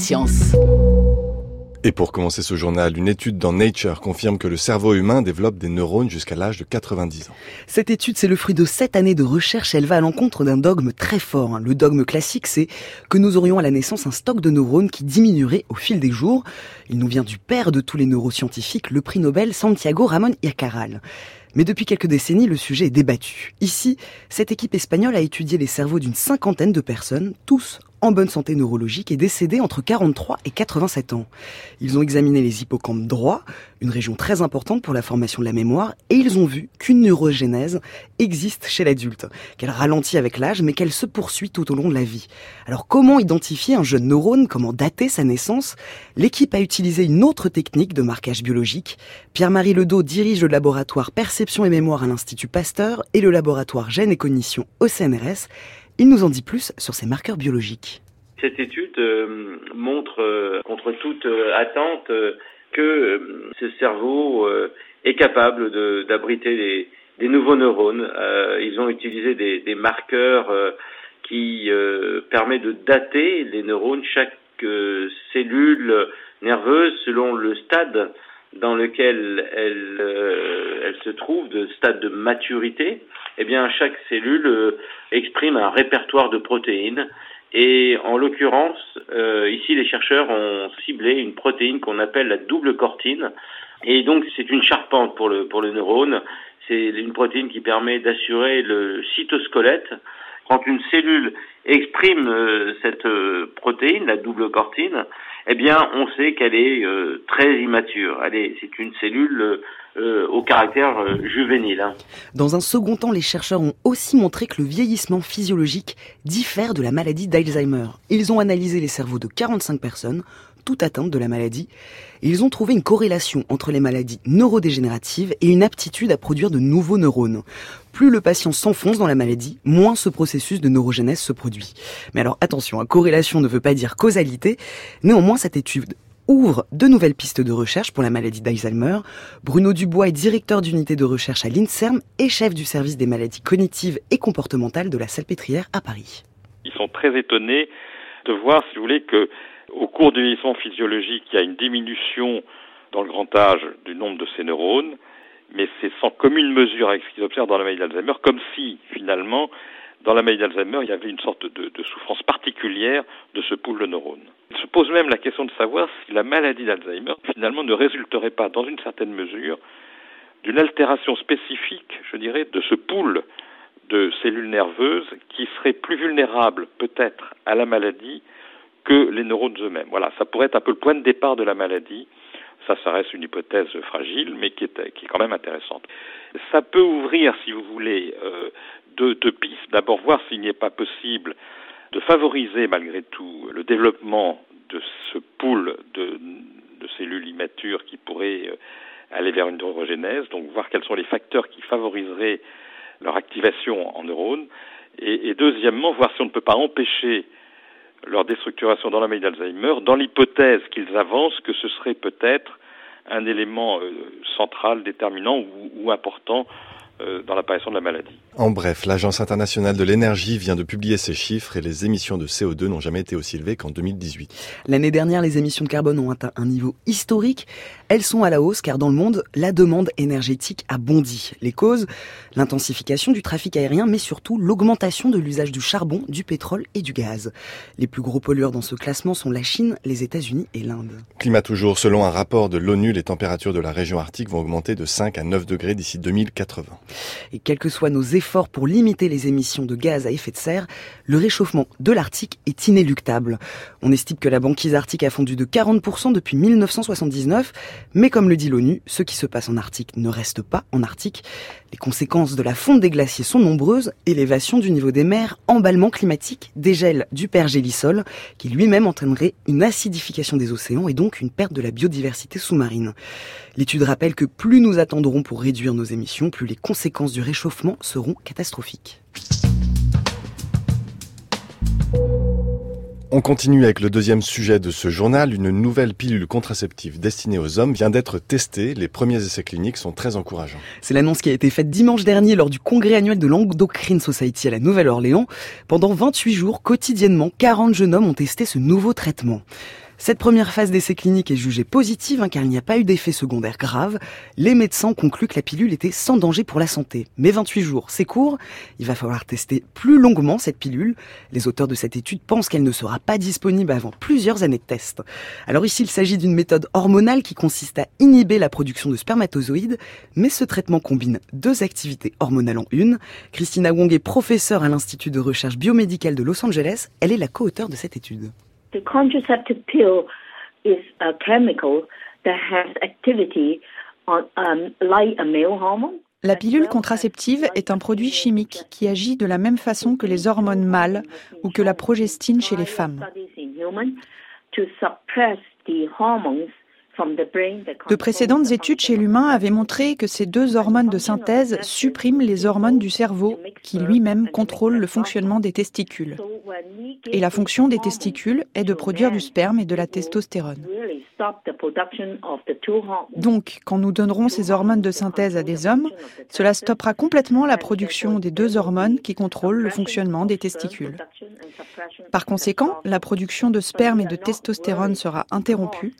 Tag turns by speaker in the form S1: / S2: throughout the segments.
S1: science.
S2: Et pour commencer ce journal, une étude dans Nature confirme que le cerveau humain développe des neurones jusqu'à l'âge de 90 ans.
S3: Cette étude, c'est le fruit de sept années de recherche. Elle va à l'encontre d'un dogme très fort. Le dogme classique, c'est que nous aurions à la naissance un stock de neurones qui diminuerait au fil des jours. Il nous vient du père de tous les neuroscientifiques, le prix Nobel Santiago Ramon Yacaral. Mais depuis quelques décennies, le sujet est débattu. Ici, cette équipe espagnole a étudié les cerveaux d'une cinquantaine de personnes, tous en bonne santé neurologique et décédés entre 43 et 87 ans. Ils ont examiné les hippocampes droits, une région très importante pour la formation de la mémoire, et ils ont vu qu'une neurogénèse existe chez l'adulte, qu'elle ralentit avec l'âge, mais qu'elle se poursuit tout au long de la vie. Alors comment identifier un jeune neurone, comment dater sa naissance? L'équipe a utilisé une autre technique de marquage biologique. Pierre-Marie Ledo dirige le laboratoire Perception et Mémoire à l'Institut Pasteur et le laboratoire Gènes et Cognition au CNRS. Il nous en dit plus sur ces marqueurs biologiques.
S4: Cette étude euh, montre, euh, contre toute euh, attente, que ce cerveau est capable d'abriter des, nouveaux neurones. ils ont utilisé des, marqueurs qui permettent de dater les neurones, chaque cellule nerveuse selon le stade dans lequel elle, elle se trouve, de stade de maturité eh bien chaque cellule euh, exprime un répertoire de protéines. Et en l'occurrence, euh, ici les chercheurs ont ciblé une protéine qu'on appelle la double cortine. Et donc c'est une charpente pour le, pour le neurone. C'est une protéine qui permet d'assurer le cytosquelette. Quand une cellule exprime euh, cette protéine, la double cortine, eh bien, on sait qu'elle est très immature. Elle est, c'est une cellule euh, au caractère euh, juvénile. Hein.
S3: Dans un second temps, les chercheurs ont aussi montré que le vieillissement physiologique diffère de la maladie d'Alzheimer. Ils ont analysé les cerveaux de 45 personnes, toutes atteintes de la maladie, ils ont trouvé une corrélation entre les maladies neurodégénératives et une aptitude à produire de nouveaux neurones. Plus le patient s'enfonce dans la maladie, moins ce processus de neurogénèse se produit. Mais alors attention, hein, corrélation ne veut pas dire causalité. Néanmoins, cette étude ouvre de nouvelles pistes de recherche pour la maladie d'Alzheimer. Bruno Dubois est directeur d'unité de recherche à l'INSERM et chef du service des maladies cognitives et comportementales de la Salpêtrière à Paris.
S5: Ils sont très étonnés de voir, si vous voulez, que au cours du vieillissement physiologique, il y a une diminution dans le grand âge du nombre de ces neurones, mais c'est sans commune mesure avec ce qu'ils observent dans la maladie d'Alzheimer, comme si, finalement, dans la maladie d'Alzheimer, il y avait une sorte de, de souffrance particulière de ce pool de neurones. Il se pose même la question de savoir si la maladie d'Alzheimer, finalement, ne résulterait pas, dans une certaine mesure, d'une altération spécifique, je dirais, de ce pool de cellules nerveuses qui seraient plus vulnérables, peut-être, à la maladie que les neurones eux-mêmes. Voilà, ça pourrait être un peu le point de départ de la maladie. Ça, ça reste une hypothèse fragile, mais qui est, qui est quand même intéressante. Ça peut ouvrir, si vous voulez, euh, deux, deux pistes. D'abord, voir s'il n'est pas possible de favoriser malgré tout le développement de ce pool de, de cellules immatures qui pourraient euh, aller vers une neurogénèse, donc voir quels sont les facteurs qui favoriseraient leur activation en neurones, et, et deuxièmement, voir si on ne peut pas empêcher leur déstructuration dans la maladie d'Alzheimer, dans l'hypothèse qu'ils avancent que ce serait peut-être un élément euh, central, déterminant ou, important dans l'apparition de la maladie.
S2: En bref, l'Agence internationale de l'énergie vient de publier ces chiffres et les émissions de CO2 n'ont jamais été aussi élevées qu'en 2018.
S3: L'année dernière, les émissions de carbone ont atteint un niveau historique. Elles sont à la hausse car dans le monde, la demande énergétique a bondi. Les causes L'intensification du trafic aérien, mais surtout l'augmentation de l'usage du charbon, du pétrole et du gaz. Les plus gros pollueurs dans ce classement sont la Chine, les États-Unis et l'Inde.
S2: Climat toujours, selon un rapport de l'ONU, les températures de la région arctique vont augmenter de 5 à 9 degrés d'ici 2080.
S3: Et quels que soient nos efforts pour limiter les émissions de gaz à effet de serre, le réchauffement de l'Arctique est inéluctable. On estime que la banquise arctique a fondu de 40% depuis 1979, mais comme le dit l'ONU, ce qui se passe en Arctique ne reste pas en Arctique. Les conséquences de la fonte des glaciers sont nombreuses, élévation du niveau des mers, emballement climatique, dégel du pergélisol, qui lui-même entraînerait une acidification des océans et donc une perte de la biodiversité sous-marine. L'étude rappelle que plus nous attendrons pour réduire nos émissions, plus les conséquences du réchauffement seront catastrophiques.
S2: On continue avec le deuxième sujet de ce journal. Une nouvelle pilule contraceptive destinée aux hommes vient d'être testée. Les premiers essais cliniques sont très encourageants.
S3: C'est l'annonce qui a été faite dimanche dernier lors du congrès annuel de l'Endocrine Society à la Nouvelle-Orléans. Pendant 28 jours, quotidiennement, 40 jeunes hommes ont testé ce nouveau traitement. Cette première phase d'essai clinique est jugée positive hein, car il n'y a pas eu d'effet secondaire grave. Les médecins concluent que la pilule était sans danger pour la santé. Mais 28 jours, c'est court. Il va falloir tester plus longuement cette pilule. Les auteurs de cette étude pensent qu'elle ne sera pas disponible avant plusieurs années de tests. Alors ici, il s'agit d'une méthode hormonale qui consiste à inhiber la production de spermatozoïdes, mais ce traitement combine deux activités hormonales en une. Christina Wong est professeure à l'Institut de recherche biomédicale de Los Angeles. Elle est la co-auteure de cette étude.
S1: The contraceptive pill is a chemical that has activity on, um, like a male hormone.
S6: La pilule contraceptive est un produit chimique qui agit de la même façon que les hormones mâles ou que la progestine chez les femmes. De précédentes études chez l'humain avaient montré que ces deux hormones de synthèse suppriment les hormones du cerveau qui lui-même contrôlent le fonctionnement des testicules. Et la fonction des testicules est de produire du sperme et de la testostérone. Donc, quand nous donnerons ces hormones de synthèse à des hommes, cela stoppera complètement la production des deux hormones qui contrôlent le fonctionnement des testicules. Par conséquent, la production de sperme et de testostérone sera interrompue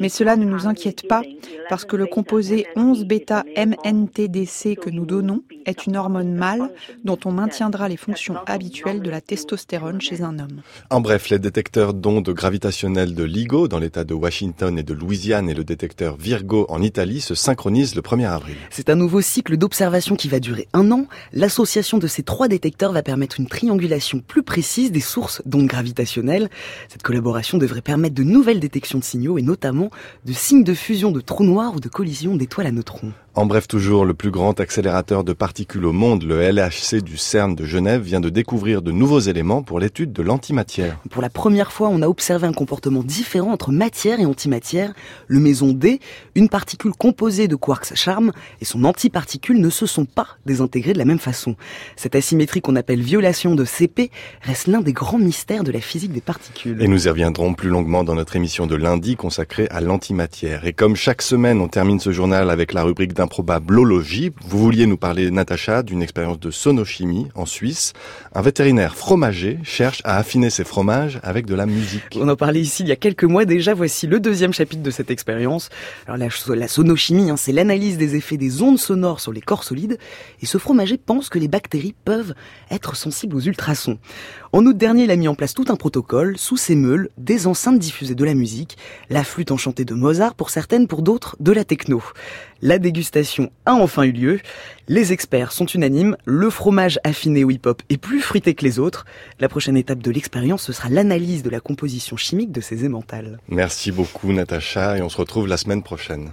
S6: mais cela ne nous inquiète pas parce que le composé 11-bêta-MNTDC que nous donnons est une hormone mâle dont on maintiendra les fonctions habituelles de la testostérone chez un homme.
S2: En bref, les détecteurs d'ondes gravitationnelles de LIGO dans l'état de Washington et de Louisiane et le détecteur Virgo en Italie se synchronisent le 1er avril.
S3: C'est un nouveau cycle d'observation qui va durer un an. L'association de ces trois détecteurs va permettre une triangulation plus précise des sources d'ondes gravitationnelles. Cette collaboration devrait permettre de nouvelles détections de signaux et notamment de signes de fusion de trous noirs ou de collision d'étoiles à neutrons.
S2: En bref, toujours, le plus grand accélérateur de particules au monde, le LHC du CERN de Genève, vient de découvrir de nouveaux éléments pour l'étude de l'antimatière.
S3: Pour la première fois, on a observé un comportement différent entre matière et antimatière. Le méson D, une particule composée de quarks charme, et son antiparticule ne se sont pas désintégrés de la même façon. Cette asymétrie qu'on appelle violation de CP reste l'un des grands mystères de la physique des particules.
S2: Et nous y reviendrons plus longuement dans notre émission de lundi consacrée à l'antimatière. Et comme chaque semaine, on termine ce journal avec la rubrique d'improbablologie. Vous vouliez nous parler, Natacha, d'une expérience de sonochimie en Suisse. Un vétérinaire fromager cherche à affiner ses fromages avec de la musique.
S3: On en parlait ici il y a quelques mois déjà. Voici le deuxième chapitre de cette expérience. Alors la, la sonochimie, hein, c'est l'analyse des effets des ondes sonores sur les corps solides. Et ce fromager pense que les bactéries peuvent être sensibles aux ultrasons. En août dernier, il a mis en place tout un protocole. Sous ses meules, des enceintes diffusaient de la musique, la flûte enchantée de Mozart pour certaines, pour d'autres, de la techno. La a enfin eu lieu. Les experts sont unanimes. Le fromage affiné au hip-hop est plus fruité que les autres. La prochaine étape de l'expérience, ce sera l'analyse de la composition chimique de ces émentales.
S2: Merci beaucoup, Natacha, et on se retrouve la semaine prochaine.